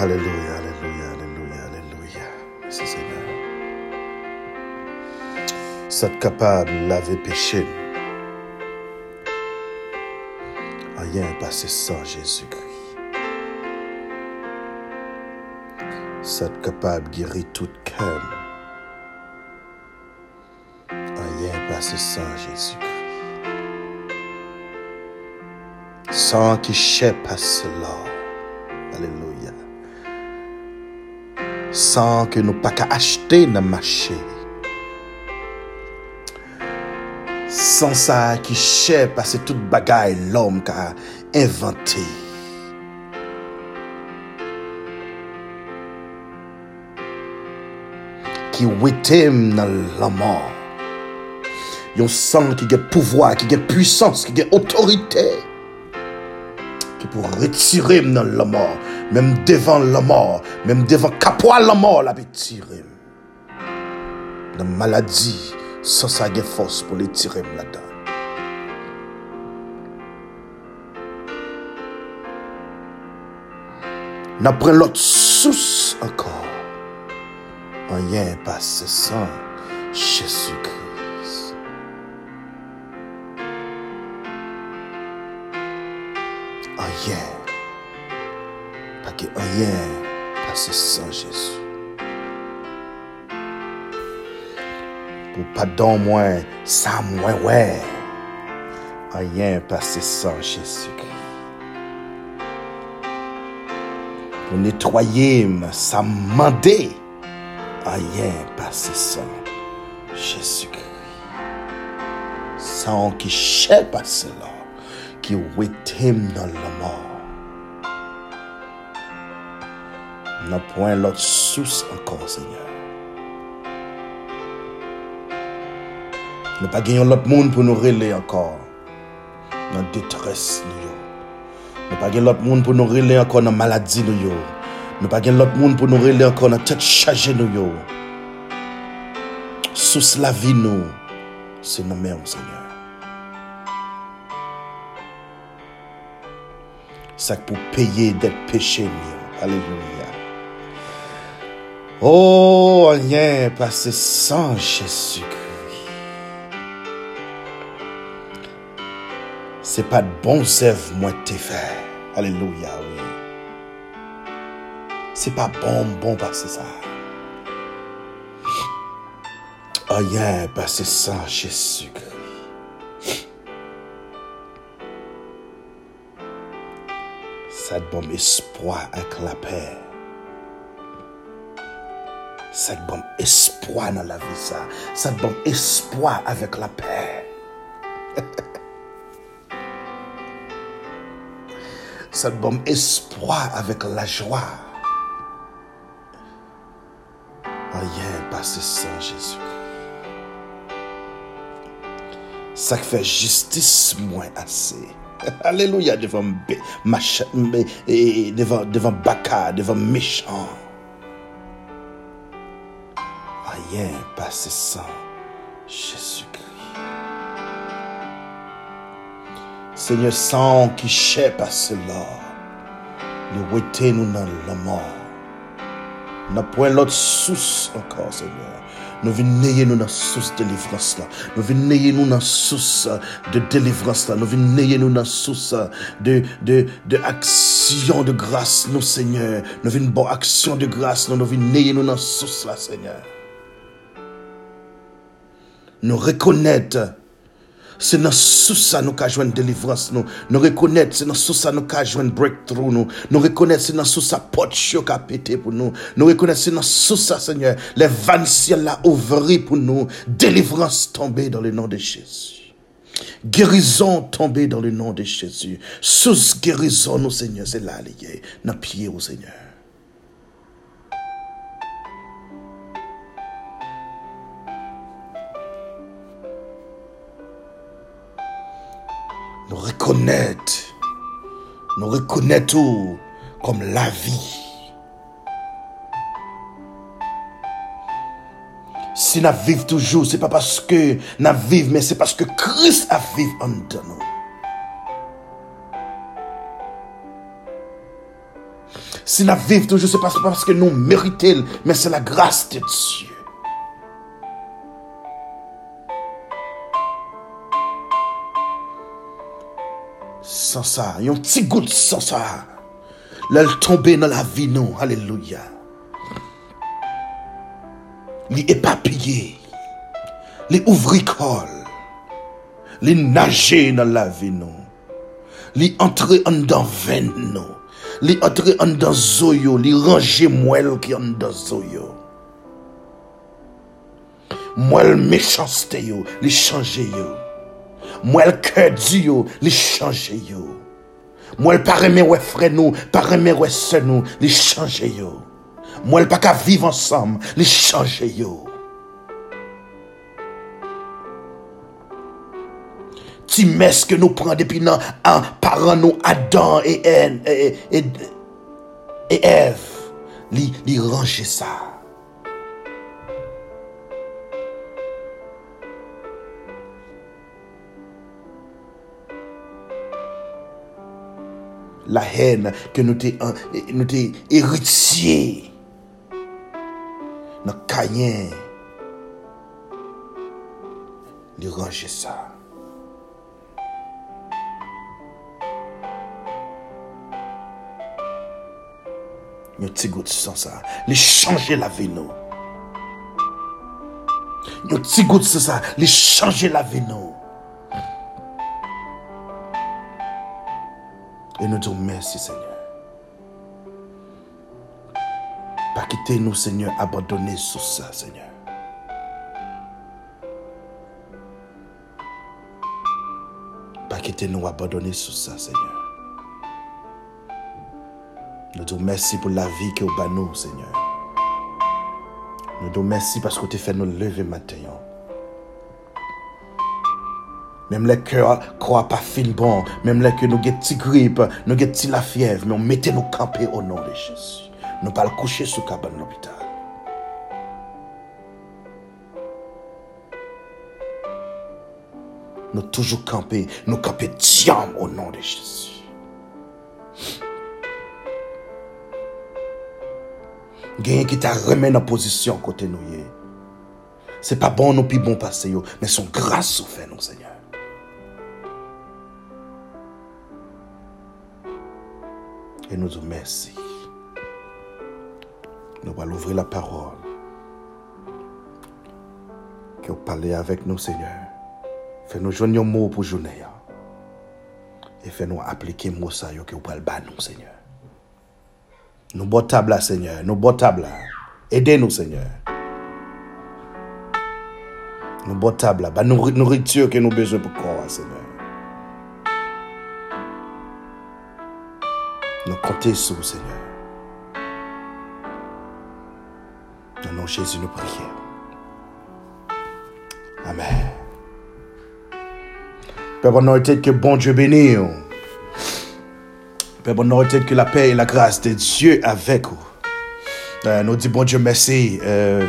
Alléluia, Alléluia, Alléluia, Alléluia. Merci Seigneur. C'est capable de laver péché. Rien passé sans Jésus-Christ. C'est capable de guérir toute cœur. Rien passé sans Jésus-Christ. Sans qui chèpe à cela. san ke nou pa ka achete nan machè. San sa ki chè pase tout bagay l'om ka inventè. Ki witem nan laman. Yon san ki gen pouvoi, ki gen pwisans, ki gen otorite. Ki pou retirem nan laman. Mem devan la mor, mem devan kapwa la mor la bi tirem. Nan maladi, san sa gen fos pou li tirem la dan. Nan pren lot sous ankor. An yen pase san, Chesu kri. yeah. Que rien passe sans Jésus. Pour pardon moins, ça moins ouais. Rien passe sans Jésus-Christ. Pour nettoyer, ça mandé. Rien passe sans Jésus-Christ. Sans qui cherche à cela, qui waitem dans la mort. N'a point l'autre source encore, Seigneur. Nous pas gagner l'autre monde pour nous relayer encore. Dans la détresse, nous. pas gagner l'autre monde pour nous relayer encore dans la maladie, nous. Nous pas l'autre monde pour nous relayer encore dans la tête chargée, nous. Sous la vie, nous, c'est nous-mêmes, Seigneur. C'est pour payer péchés, nous. Alléluia. Oh, rien passé sans Jésus-Christ. C'est pas de bons œuvres, moi, t'ai fait. Alléluia, oui. C'est pas bon, bon, parce que ça. Rien passé sans Jésus-Christ. Ça te bon espoir avec la paix. Ça te bon espoir dans la vie, ça. Ça te bon espoir avec la paix. Ça te bon espoir avec la joie. Rien passé sans Jésus. Ça fait justice moins assez. Alléluia devant et devant devant baka, devant méchant. Rien passé sans Jésus-Christ. Seigneur, sans qui cherche à cela, nous waiting nous dans la mort. N'a point l'autre source encore, Seigneur. Nous venons nous dans la source de délivrance là. Nous venons nous dans de délivrance là. Nous venons nous dans la source de, de, de action de grâce, nous, Seigneur. Nous venons bonne action de grâce, nous, nous venons nous dans la source là, Seigneur. Nous reconnaître c'est dans ça nous qu'à joindre délivrance nous. Nous reconnaître c'est dans ça nous qu'à joindre breakthrough nous. Nous reconnaître c'est dans ça porte chaud qu'a pété pour nous. Nous reconnaître c'est dans ça Seigneur les vannes ciel là ouvrées pour nous. Délivrance tombée dans le nom de Jésus. Guérison tombée dans le nom de Jésus. Sous guérison nous Seigneur c'est là lié. Dans pied au Seigneur. Nous reconnaître, nous reconnaître tout comme la vie. Si nous vivons toujours, c'est pas parce que nous vivons, mais c'est parce que Christ a vécu en nous. Si nous vivons toujours, ce n'est pas parce que nous méritons, mais c'est la grâce de Dieu. Sans ça, il y a un petit goût sans ça. Là, elle tombe dans la vie, non. Alléluia. Les éparpillé. Les ouvricole. Les nager dans la vie, non. Les entrer en dans veine, non. Les entrer en dans zoyo. Les ranger moelle qui en dans zoyo. Méchanceté, yo. Les changer, yo. Mwen el kè di yo, li chanje yo. Mwen el pareme we fre nou, pareme we se nou, li chanje yo. Mwen el pa ka vive ansam, li chanje yo. Ti mes ke nou pran depi nan an paran nou Adan e, en, e, e, e, e Ev, li, li range sa. La haine que nous t'avons nous héritié dans Caïn. de ranger ça. Nous petit goût sans ça. Les changer la nous. Nous petit goût sans ça. Les changer la nous. Et nous disons merci Seigneur. Pas quitter nous Seigneur, abandonner sur ça Seigneur. Pas quitter nous abandonner sur ça Seigneur. Nous disons merci pour la vie que vous nous Seigneur. Nous disons merci parce que tu fait nous lever maintenant. Même les cœurs croient pas fin bon. Même les que nous avons petit grippe, nous petit la fièvre. Mais on mettait nous camper au nom de Jésus. Nous pas le coucher sous cabane de l'hôpital. Nous toujours camper, nous camper diam au nom de Jésus. Gagne qui t'a remis en position côté nous. C'est pas bon nous plus bon passer, mais son grâce au fait, nous, Seigneur. Et nous disons merci. Nous allons ouvrir la parole. Que vous parlez avec nous, Seigneur. Fais-nous joindre un mot pour journée. Et fais-nous appliquer mot ça que vous parlez nous, Seigneur. Nous bon table Seigneur. Nous bon table Aidez-nous, Seigneur. Nous table Bah, nous nourriture que nous besoin pour croire, Seigneur. Nous comptons sur vous, Seigneur. Dans nom de Jésus, nous prions. Amen. Père, bon que bon Dieu bénisse. Père, bon que la paix et la grâce de Dieu avec vous. Euh, nous disons bon Dieu merci. Euh,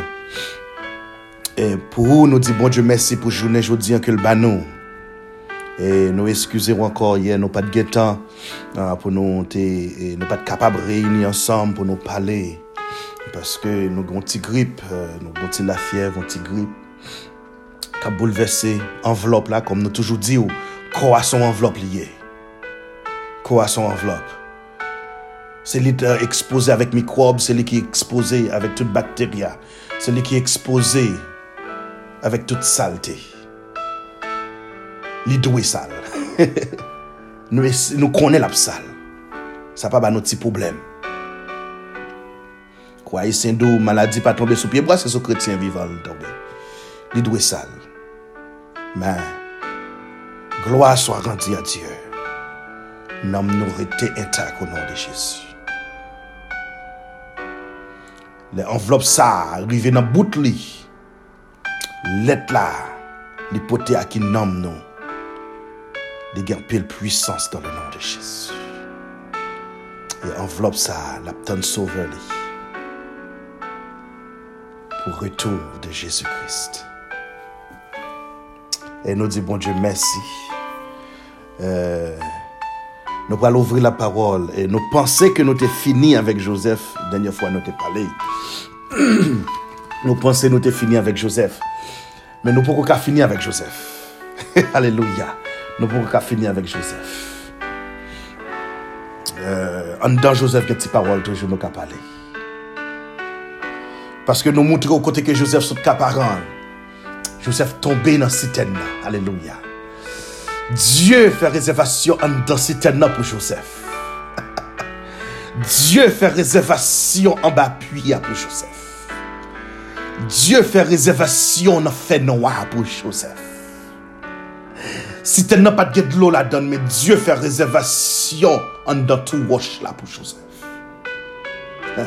et pour vous, nous disons bon Dieu merci pour journée aujourd'hui que le banou. E nou eskuse ou ankor ye nou pat getan pou nou te e, nou pat kapab reyni ansam pou nou pale. Paske nou gonti grip, e, nou gonti la fiev, gonti grip. Ka bouleverse envelop la kom nou toujou di ou kwa son envelop liye. Kwa son envelop. Se li te expose avèk mikrob, se li ki expose avèk tout bakteria. Se li ki expose avèk tout salte. li dwe sal. nou, nou konen lap sal. Sa pa ba nou ti problem. Kwa yi sen do maladi pa tombe sou pie, bwa se sou kretien vivan li tombe. Li dwe sal. Men, gloa so a grandi a Diyo. Nam nou rete entak ou nan de Jezu. Le envelop sa, rive nan bout li. Let la, li pote a ki nam nou. De garder puissance dans le nom de Jésus. Et enveloppe ça, la petite sauveur pour retour de Jésus-Christ. Et nous disons, bon Dieu, merci. Euh, Nous allons ouvrir la parole et nous pensons que nous t'es fini avec Joseph. Dernière fois, nous t'ai parlé. nous pensons que nous t'es fini avec Joseph. Mais nous ne pouvons pas finir avec Joseph. Alléluia. Nous pas finir avec Joseph. Euh, en dedans Joseph, des paroles toujours nous parler. Parce que nous montrons au côté que Joseph sont capables. Joseph tombé dans citerne. Alléluia. Dieu fait réservation dans la citerne pour Joseph. Dieu fait réservation en bas pour Joseph. Dieu fait réservation dans fait noir pour Joseph. Si tu n'as pas de l'eau là-dedans, mais Dieu fait réservation en dans tout wash là pour Joseph.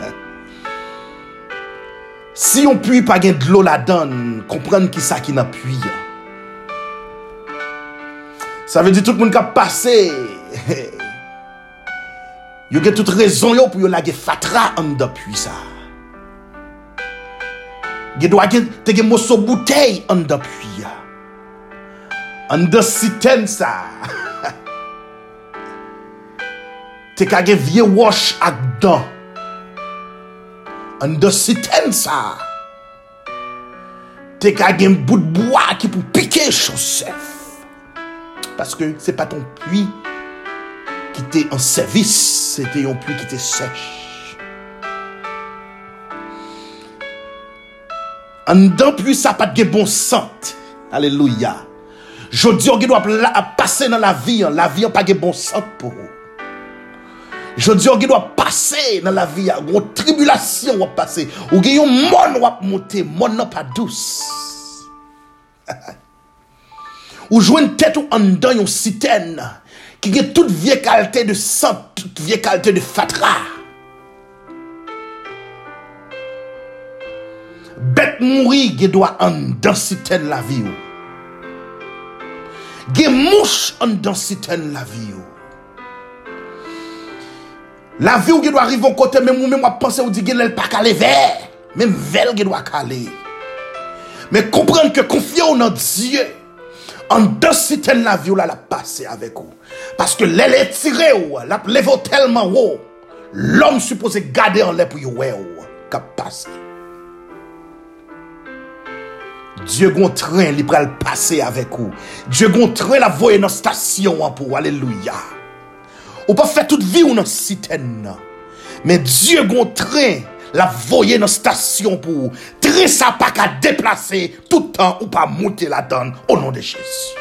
Si on puit pas de l'eau là-dedans, comprendre qui ça qui n'a puits. Ça veut dire tout le monde qui a passé. Il y a toute raison pour y lage fatra en depuis ça. Il doit avoir des morceaux bouteille en depuis. an de siten sa, te kage vie wosh ak dan, an de siten sa, te kage mbout bwa ki pou pike chosef, paske se pa ton pui ki te an servis, se te yon pui ki te sech. An dan pui sa pat ge bon sant, aleluya, Jodi yo ge dwa pase nan la vi an, la vi an pa ge bon sant pou ou. Jodi yo ge dwa pase nan la vi an, ou tribulasyon wap pase, ou ge yon mon wap monte, mon nan pa dous. ou jwen tèt ou an dan yon siten, ki ge tout vie kalte de sant, tout vie kalte de fatra. Bet mouri ge dwa an dan siten la vi ou. Ge mouche dedans citerne la vie. La vie qui doit arriver au côté, même ou même penser ou dit qu'elle pas calé vers. Même vel qui doit caler. Mais comprendre que confiant en Dieu, en deux citernes la vie ou la avec vous. Parce que l'aile est tirée ou, la lève tellement haut. L'homme supposé garder en l'air pour y ou, cap passer. Diyo gon tren li pral pase avek ou. Diyo gon tren la voye nan stasyon an pou. Aleluya. Ou pa fè tout vi ou nan siten nan. Men Diyo gon tren la voye nan stasyon pou. Tren sa pa ka deplase toutan ou pa mouti la dan. O nan de Jésus.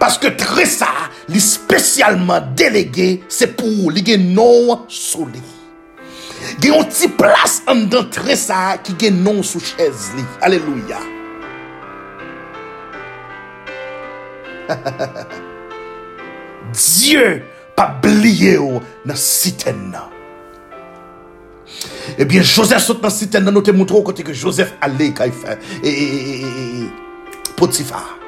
Paske tre sa li spesyalman delege se pou li gen nou sou li. Y a une petite place en dedans très ça qui est non sous chaise li. Alléluia. Dieu pas oublié dans citerne. Eh bien, Joseph saute dans citerne, nous te montrons côté que Joseph quand il fait et, Potiphar.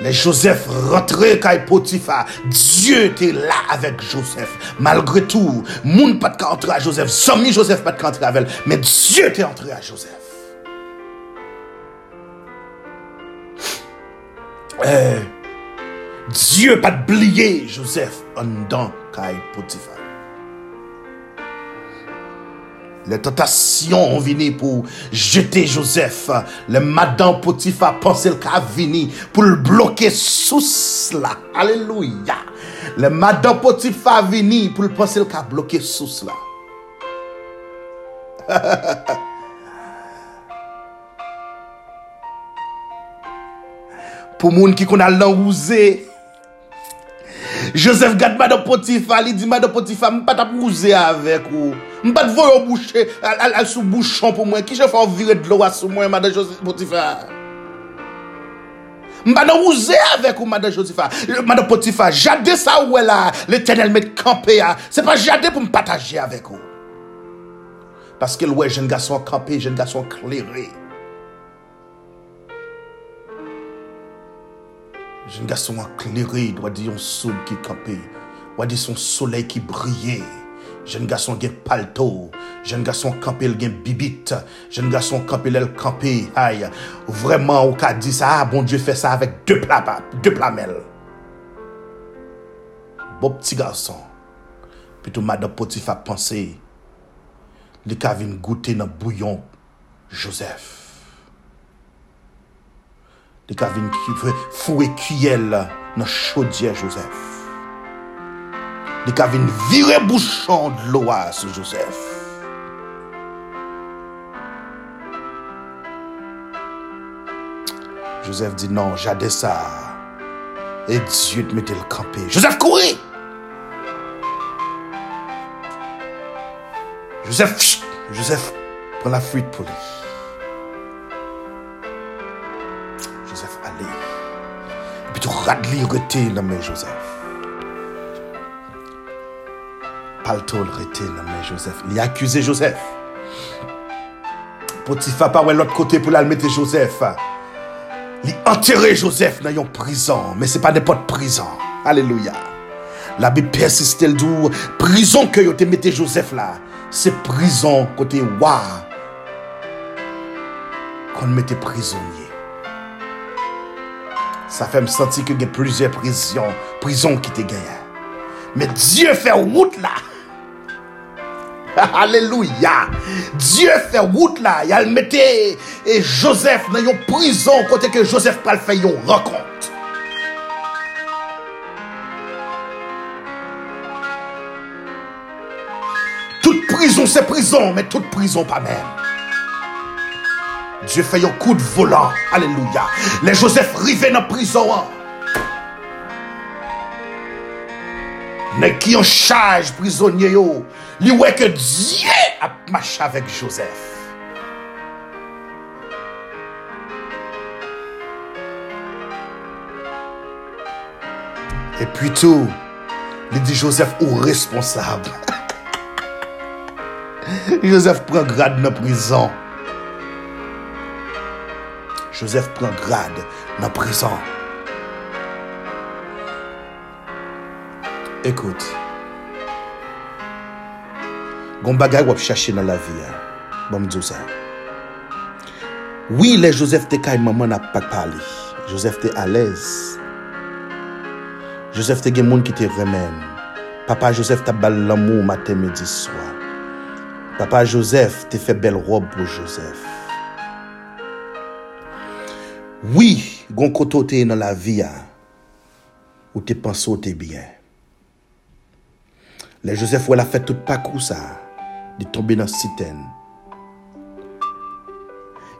Les Joseph rentré kay Potifa. Dieu était là avec Joseph. Malgré tout, moun pas de entrer à Joseph. Somni Joseph pas de entrer avec elle. Mais Dieu était entré à Joseph. Euh, Dieu pas de Joseph en dans kay Potifa. Les tentations ont venu pour jeter Joseph. Les madame Potiphar pensait qu'à venir pour le bloquer sous cela. Alléluia. Les madame Potiphar venu pour le penser qu'à bloquer sous cela. pour moun qui qu'on a l'enrousé. Joseph garde madame Potiphar, il dit madame je ne pas t'aprouser avec vous. Je ne pas te boucher, elle sous bouchon pour moi. Qui je fais virer de l'eau sous moi, madame Joseph Potiphar? Je ne pas avec vous, madame Joseph. Madame Potiphar, jade ça où est là, l'éternel met campé. Ce n'est pas jade pour me partager avec vous. Parce que ouais, jeune garçon campé, jeune garçon clairé. Jen gason ankleri, wadi yon soub ki kampe, wadi son soley ki brye. Jen gason gen palto, jen gason kampe el gen bibit, jen gason kampe el el kampe, ay, vreman ou ka di sa, ah, bon dieu fe sa avek de plapap, de plamel. Bo pti gason, pitou madan poti fa panse, li ka vin goute nan bouyon Joseph. Li ka vin fouer cuillère dans chaudière Joseph. Li ka vin virer bouchon de l'eau sur Joseph. Joseph dit non, j'adais ça. Et Dieu te mettait le campé. Joseph courit. Joseph, Joseph prend la fuite pour lui. Et puis tout radli rete dans main Joseph. Palto le rete dans main Joseph. Il a accusé Joseph. Potiphar pas l'autre côté pour la mettre Joseph. Il enterré Joseph dans une prison, mais c'est pas n'importe prison. Alléluia. La Bible persiste, dit, prison que vous te mettez Joseph là, c'est prison côté wa qu'on mettait prisonnier. Ça fait me sentir que y a plusieurs prisons, prisons qui te gagnent. Mais Dieu fait route là. Alléluia. Dieu fait route là. Il a mettait et Joseph dans une prison côté que Joseph pas fait une rencontre. Toute prison c'est prison, mais toute prison pas même. Dieu fait un coup de volant. Alléluia. Les Joseph rivaient dans la prison. hein. Mais qui en charge prisonnier li ouais que Dieu a marché avec Joseph. Et puis tout, il dit Joseph ou responsable? Joseph prend grade dans la prison. Joseph pren grade nan prezant. Ekout, goun bagay wap chache nan la vi ya, bom djou sa. Oui, le Joseph te kay maman ap pak pali. Joseph te alez. Joseph te gen moun ki te remen. Papa Joseph ta bal l'amou maten midi swa. Papa Joseph te fe bel rob pou Joseph. Oui, gon koto te nan la viya, ou te panso te byen. Le Joseph wè la fè tout pakou sa, di tombe nan siten.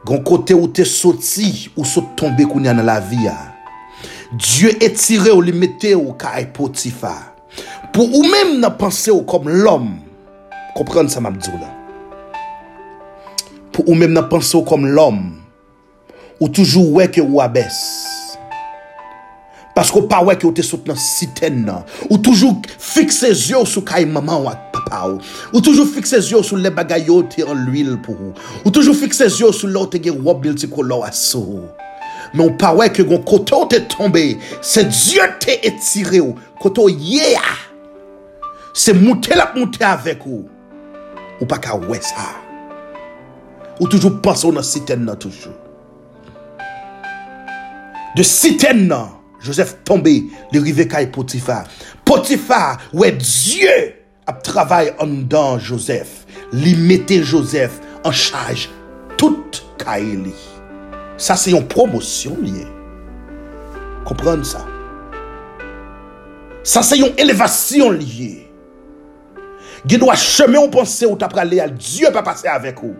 Gon kote ou te soti, ou sot tombe koun ya nan la viya. Diyo etire ou li mette ou ka ay potifa. Po ou mèm nan panse ou kom l'om, kompren sa mabdou la. Po ou mèm nan panse ou kom l'om, ou toujou wè ke ou abès. Paske ou pa wè ke ou te sot nan siten nan. Ou toujou fikse zyo sou kay maman wak papa ou. Ou toujou fikse zyo sou le bagay yo te an l'uil pou ou. Ou toujou fikse zyo sou lò te gen wop bil ti kolò aso ou. Men ou pa wè ke gon koto te tombe, se Diyo te etire ou. Koto ye ya. Se moutè la moutè avèk ou. Ou pa ka wè sa. Ou toujou panse ou nan siten nan toujou. de siten nan, Joseph tombe, li rive kay e Potifar. Potifar, wè Diyo ap travay an dan Joseph. Li mette Joseph an chaj tout kay e li. Sa se yon promosyon liye. Kompran sa. Sa se yon elevasyon liye. Gye do a cheme ou pense ou tap prale al Diyo pa pase avek ou.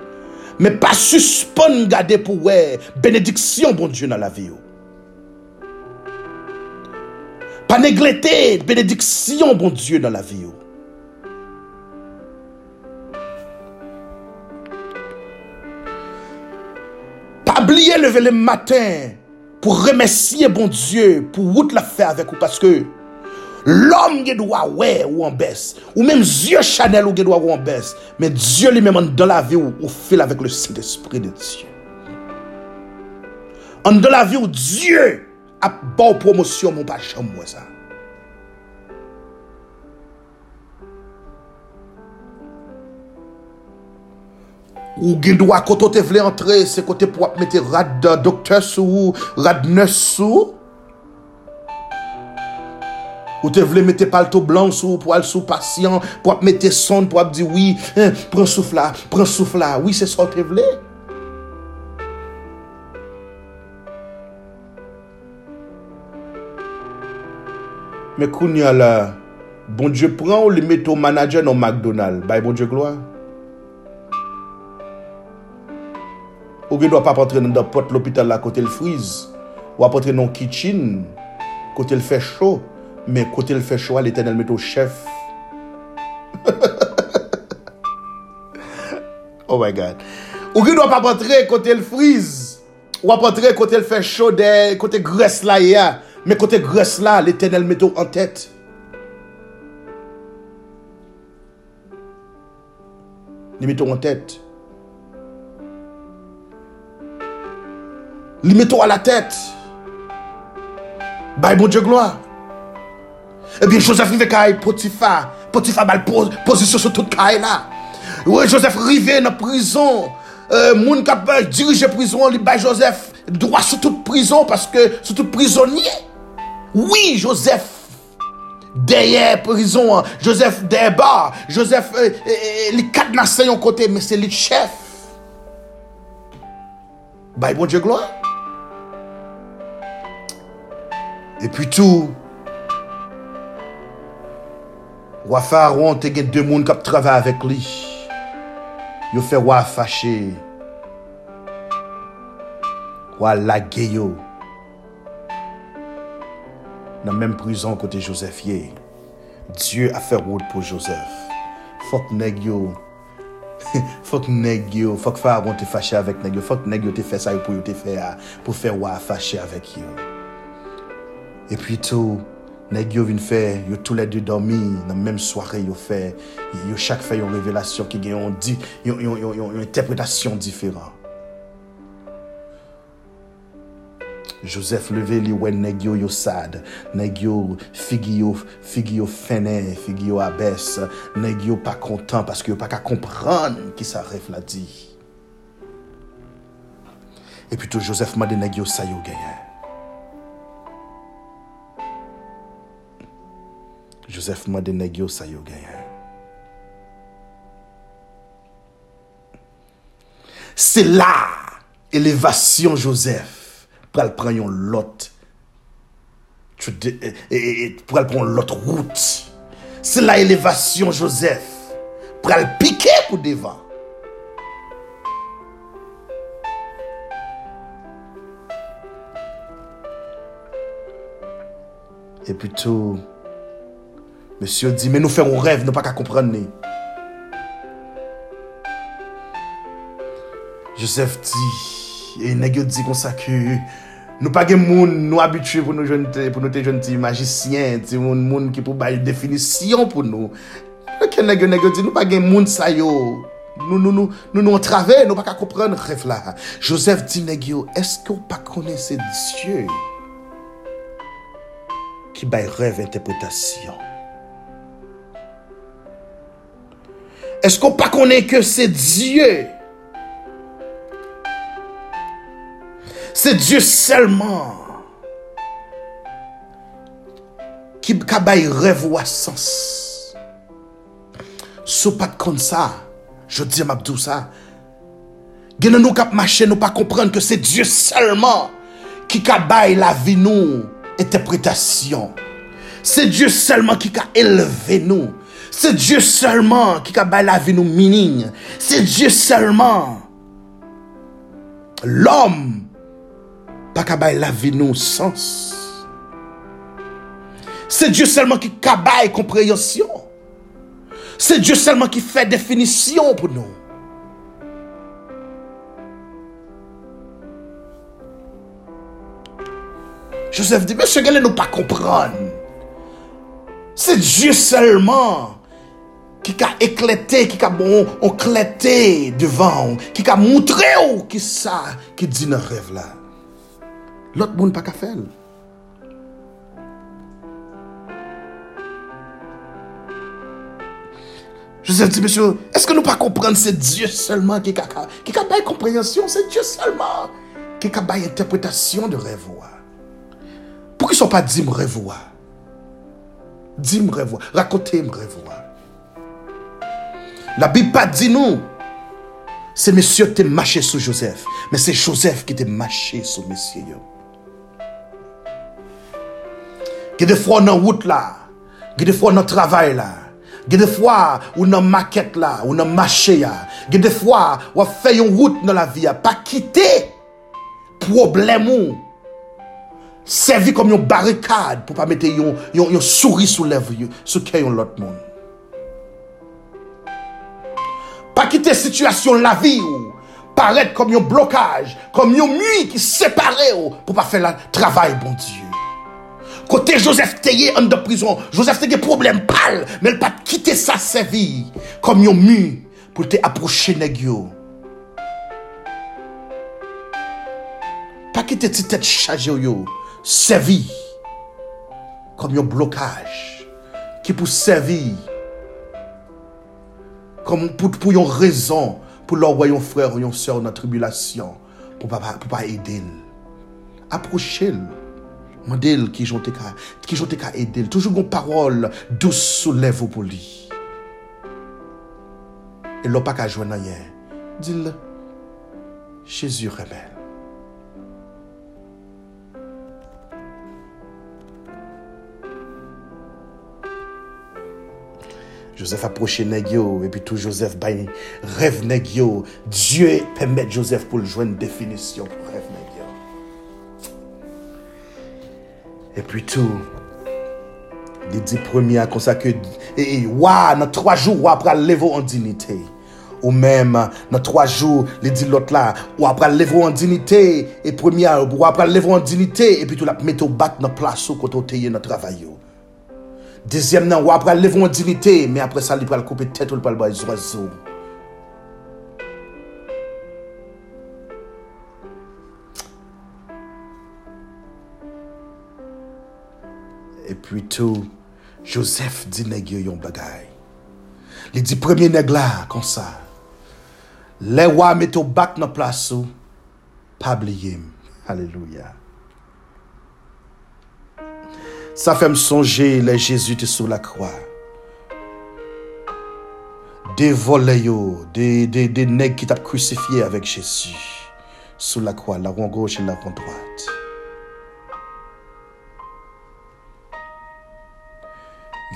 Me pa suspon gade pou we benediksyon bon Diyo nan la vi ou. Pas négliger bénédiction bon Dieu dans la vie. Pas oublier lever le matin pour remercier bon Dieu pour route la faire avec vous parce que l'homme qui doit ouais ou en baisse ou même Dieu Chanel ou qui doit ou en baisse mais Dieu lui-même dans la vie ou, fait avec le Saint-Esprit de Dieu. En dans la vie où Dieu a bon promotion mon pas jamais moi ça. Ou gen koto te vle entrer, c'est côté pour mettre rad de docteur sous, rad nurse sous. Ou te vle mette palto blanc sou pou al sou patient, pou ap mette son, pou ap di oui, hein, pren souf la, pren souf la. Oui, se so te vle. Mè koun ya la, bon Dje pran ou li meto manager nan McDonald, bay bon Dje gloa? Ou gen do ap apatre nan da pot l'opital la kote l'friz, ou apatre nan kitchen, kote l'fè chou, mè kote l'fè chou al eten el meto chef. oh my God. Ou gen do ap apatre kote l'friz, ou apatre kote l'fè chou de kote gres la ya, Mais côté graisse là, l'éternel met en tête. Les mettons en tête. Les mettons à la tête. Bye, bon Dieu, gloire. Ebyen Joseph rive kay Potifa Potifa bal posisyon sou tout kay la Joseph rive nan prison Moun kap dirije prison Li bay Joseph Dwa sou tout prison Sou tout prisonye Oui Joseph Deye prison Joseph deye bar Joseph li kat nasen yon kote Men se li chef Bay bon Dje gloa E pi tou Roi Pharaon te gen de moun kap trava avèk li. Yo fè roi fache. Roi lage yo. Nan menm prizon kote Joseph ye. Diyo a fè roud pou Joseph. Fok neg yo. Fok neg yo. Fok Pharaon te fache avèk neg yo. Fok neg yo te fè sa yo pou yo te fè ya. Pou fè roi fache avèk yo. E pi tou. Nèg yo vin fè, yo tous les deux dormi dans même soirée yo fait, yo chaque fait une révélation qui gagne on dit, une interprétation différente. Joseph levé li wè nèg yo yo sad, nèg yo figi yo, figi yo fene, figi yo abès, nèg yo pas content parce que yo qu'à comprendre qui ça rêve la dit. Et puis tout Joseph m'a dit nèg yo gagné. Joseph m'a donné ça yo C'est là élévation Joseph pour l'autre pour l'autre route. C'est là élévation Joseph pour le piquer pour devant. Et tout Monsieur dit, mais nous un rêve, nous pas qu'à comprendre. Joseph dit, et nèg dit comme ça que nous pas gen moun nous habitués pour nous jeunes pour nous jeunes magiciens, ti moun moun qui pour bailler définition pour nous. Que nèg nèg dit nous pas gen moun ça yo. Nous nous nous nous nous travers, nous pas qu'à comprendre rêve là. Joseph dit nèg est-ce que vous pas connaissez Dieu qui baille rêve interprétation? Est-ce qu'on pas connaît que c'est Dieu? Se Diyo selman Ki kabay rev wasans Sou pat kon sa Je di mabdou sa Genan nou kap mache nou pa kompran Ke se Diyo selman Ki kabay la vi nou Interpretasyon Se Diyo selman ki ka eleve nou Se Diyo selman ki ka bay la vi nou minin. Se Diyo selman. L'om sens. C'est Dieu seulement qui a compréhension. C'est Dieu seulement qui fait définition pour nous. Joseph dit, monsieur, ne nous pas comprendre. C'est Dieu seulement qui a éclaté, qui a bon, éclaté devant, qui a montré ou qui ça, qui dit dans rêve là. L'autre monde pas qu'à faire. Joseph dit, monsieur, est-ce que nous pas comprendre c'est Dieu seulement qui a, qui a compréhension, c'est Dieu seulement qui a interprétation de rêve. Pourquoi ils ne sont pas dit rêve? Dis-moi rêve, racontez-moi rêve. La Bible pas dit nous. C'est monsieur qui marché sur Joseph. Mais c'est Joseph qui t'a marché sur monsieur. Il y a des fois dans la route là. Il y a des fois dans le travail là. Il y a des fois où dans la maquette là, ou dans le marché là. Il y a des fois où on fait une route dans la vie. Pas quitter problème ou? Servi comme une barricade pour pas mettre une, une, une souris sous lèvres sur l'autre monde. Pas quitter situation la vie ou? Paraître comme un blocage, comme une nuit qui sépare pour pas faire le travail bon Dieu. Côté Joseph Teye en de prison, Joseph Teye problème pâle, mais il pas quitter sa vie comme un mur pour te approcher négio. Pas quitter ta tête chargée yo, servi comme un blocage qui pour servir comme pour, pour une raison pour l'envoyer un frère ou une soeur dans la tribulation pour pas pour pas aider. Approchez-le. Ka, qui ka aider. Toujours une parole douce sous lèvres pour lui. Et l'on pas qu'à jouer rien. Dis-le. Jésus rebelle. Joseph approche Negio, et puis tout Joseph bay rêve Negio. Dieu permet Joseph pour le joindre une définition rêve. E pwitou, li di premye a konsa ke, e, e, waa, nan 3 jou waa pral levo an dinite. Ou mèm, nan 3 jou, li di lot la, waa pral levo an dinite, e premye a, waa pral levo an dinite, e pwitou la meto bat nan plasou koto teye nan travay yo. Dezyem nan, waa pral levo an dinite, me apre sa li pral koupe tet ou pral bay zwa zo. Et puis tout, Joseph dit nèg yon bagay. Il dit premier nèg là comme ça. Les rois mettent au bac dans place pas oublier. Alléluia. Ça fait me songer les Jésus était sur la croix. Des volets, des, des, des nègres qui t'a crucifié avec Jésus sous la croix, la rond gauche et la rond droite.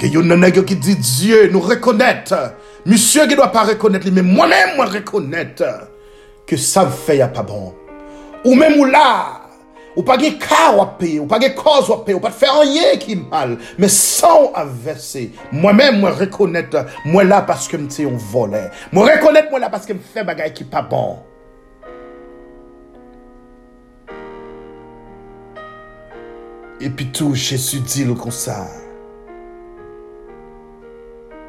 Y a un nègre qui dit Dieu nous reconnaître. Monsieur qui doit pas reconnaître, mais moi-même, moi reconnaître que ça fait pas bon. Ou même là, ou pas de cas ou payer, ou pas de cause ou payer, ou pas faire rien qui mal, mais sans averser. Moi-même, moi reconnaître, moi là parce que me un volé. Moi reconnaître moi là parce que me fait bagay qui pas bon. Et puis tout, Jésus dit comme ça.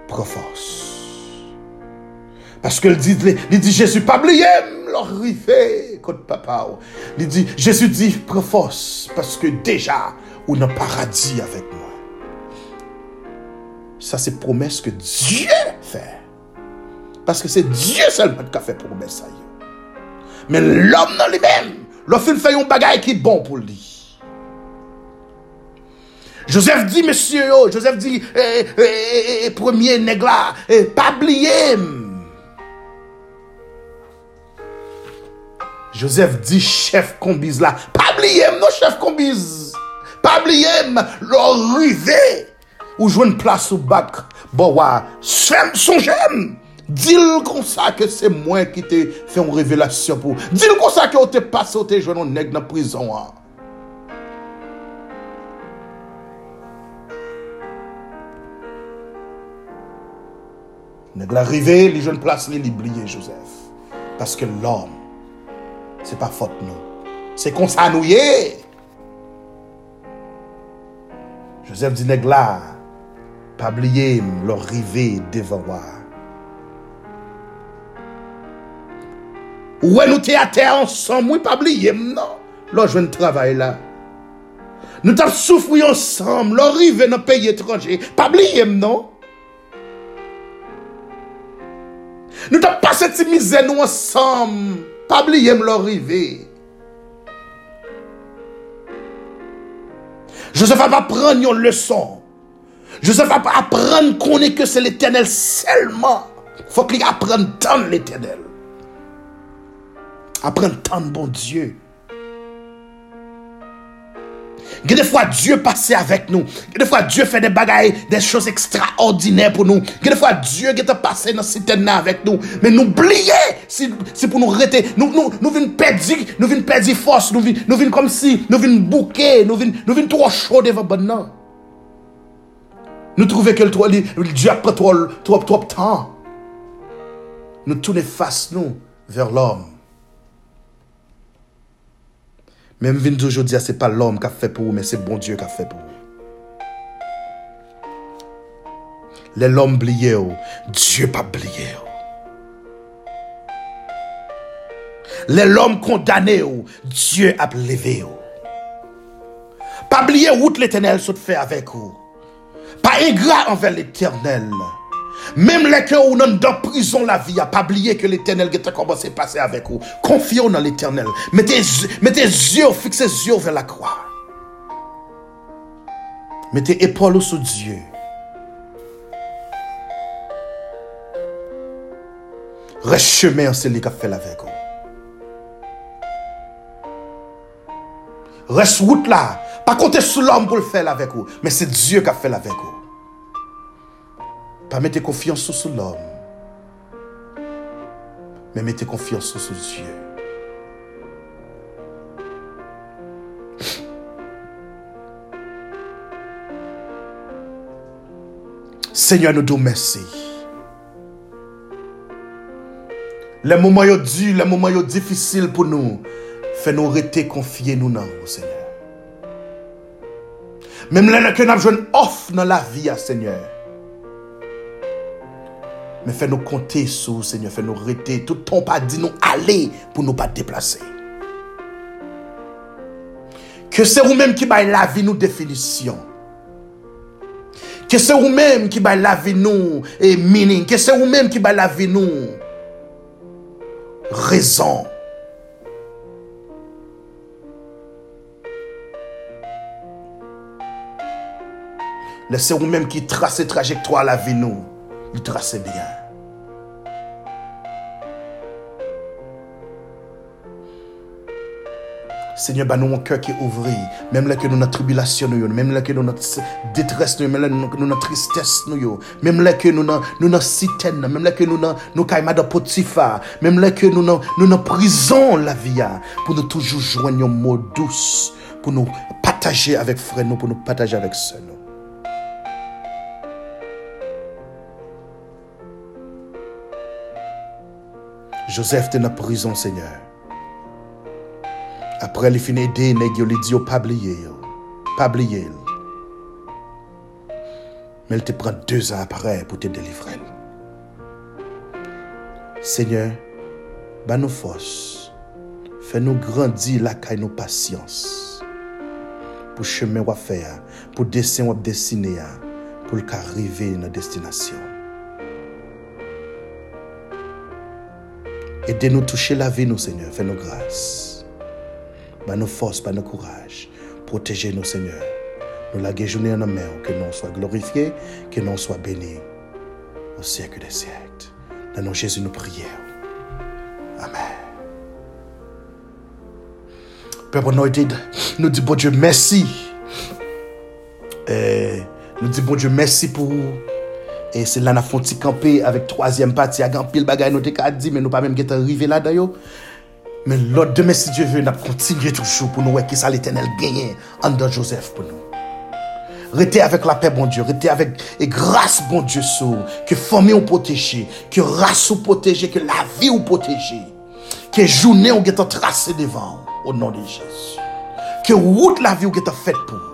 Proforce. Parce que dit, il dit Jésus, pas oublier leur rivé, contre papa. Il dit, Jésus dit, prends force, parce que déjà, on a paradis avec moi. Ça, c'est promesse que Dieu fait. Parce que c'est Dieu seulement qui a fait promesse à. Mais l'homme dans lui-même, l'homme fait un bagage qui est bon pour lui. Joseph di, mesye yo, Joseph di, eh, eh, eh, eh, premier neg la, eh, pabliyem. Joseph di, chef kombiz la, pabliyem, non chef kombiz. Pabliyem, lor rive, ou jwen plas ou bak, bo wa, sem son jem. Dil kon sa ke se mwen ki te fe yon revelasyon pou. Dil kon sa ke ou te pase ou te jwen ou neg nan prizon an. Nèk la rive, li joun plas li, li bliye Joseph. Paske l'om, se pa fote nou. Se konsa nou ye. Joseph di nèk la, pa bliye m lor rive devawa. Ouè nou te ate ansan, mou pa bliye m nan. Lò jwen travay la. Nou tap soufri ansan, lor rive nan peyi etranje. Pa bliye m nan. Nous t'avons passé cette misère nous ensemble. Pas oublier me arriver. Joseph va prendre une leçon. Joseph apprend qu'on est que c'est l'éternel seulement. Faut qu'il Dieu. Des fois, Dieu passe avec nous. Des fois, Dieu fait des des choses extraordinaires pour nous. Des fois, Dieu est passé dans cette avec nous. Mais n'oubliez, c'est pour nous arrêter. Nous, nous, nous venons perdre, nous venons perdre force. Nous venons, nous comme si, nous venons bouquer, nous venons, nous trop chaud devant bon Nous trouvons que le, Dieu a pris trop, de temps. Nous Même vin aujourd'hui, ce n'est pas l'homme qui a fait pour vous, mais c'est bon Dieu qui a fait pour vous. Les l'homme oublié, Dieu pas oublié. Les l'homme condamné, Dieu a levé. Pas oublier où l'éternel se fait avec vous. Pas ingrat envers l'éternel. Même les où nous dans prison la vie, a pas oublié que l'éternel qui a commencé à passer avec vous. Confions dans l'éternel. Mettez, mettez yeux, fixez yeux vers la croix. Mettez épaule sur Dieu. Reste chemin, c'est lui qui a fait avec vous. Reste route là. Pas compter sur l'homme pour le faire avec vous. Mais c'est Dieu qui a fait avec vous. Pas mettre confiance sur l'homme, mais mettez confiance sur Dieu. Seigneur, nous te merci. Les moments durs, les moments difficiles pour nous, fais-nous rester confiés nous dans Seigneur. Même là que nous avons offre dans la vie, Seigneur. Mais fais-nous compter sur, Seigneur, fais-nous arrêter. Tout le temps, pas dit nous aller pour nous pas déplacer. Que c'est vous-même qui baille la vie nous. Que c'est vous-même qui baille la vie nous meaning. Que c'est vous-même qui baille la vie nous raison. C'est vous-même qui trace trajectoire la vie nous il traçait bien. Seigneur, bah nous un cœur qui est ouvert, même là que nous notre tribulation, même là que nous notre détresse, même là que nous notre tristesse, même là que nous nous notre citaine, même là que nous nous caïma de potifa, même là que nous nous prison la vie, pour nous toujours joindre un mot douce, pour nous partager avec frère pour nous partager avec sœur Joseph était dans la prison, Seigneur. Après, il finit d'aider, il dit, pas oublier, pas oublier. Mais il te prend deux ans après pour te délivrer. Seigneur, bah nous force, fais-nous grandir la caille nos patience. Pour chemin à faire, pour dessin à dessiner, pour arriver à notre destination. Aidez-nous toucher la vie, nous, Seigneur. Fais-nous grâce. Bah, nos forces, bah, nos courage. Protégez-nous, Seigneur. Nous la journée en main, que nous soyons glorifiés, que nous soyons bénis au siècle des siècles. Dans nos Jésus, nous prions. Amen. Père, nous nous dit bon Dieu merci. Et nous dit bon Dieu merci pour Et c'est là qu'on a fait camper avec troisième partie. Il y a pile bagay nous dit, mais nous pas même là d'ailleurs. Mais l'autre demain, si Dieu veut, nous continuer toujours pour nous voir qui ça l'éternel gagne en Joseph pour nous. Restez avec la paix, bon Dieu. Restez avec et grâce, bon Dieu, sous. Que famille ou protégée. Que race ou protégée. Que la vie ou protégée. Que journée ou est tracée devant. Au nom de Jésus. Que route la vie ou faite pour.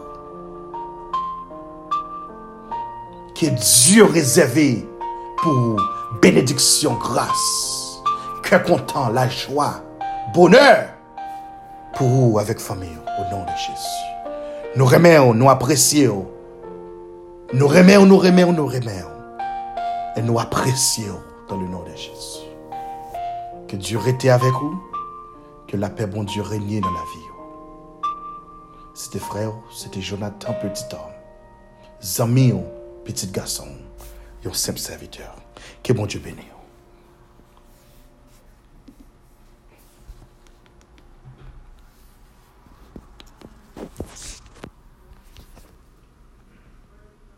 Que Dieu réservé pour bénédiction, grâce, cœur content, la joie, bonheur pour vous avec famille au nom de Jésus. Nous remercions, nous apprécions. Nous remercions, nous remercions, nous remercions. Et nous apprécions dans le nom de Jésus. Que Dieu était avec vous. Que la paix, bon Dieu, régnait dans la vie. C'était frère, c'était Jonathan, petit homme. Zami, petit gason, yon semp serviteur. Ke bon Dieu béni yo.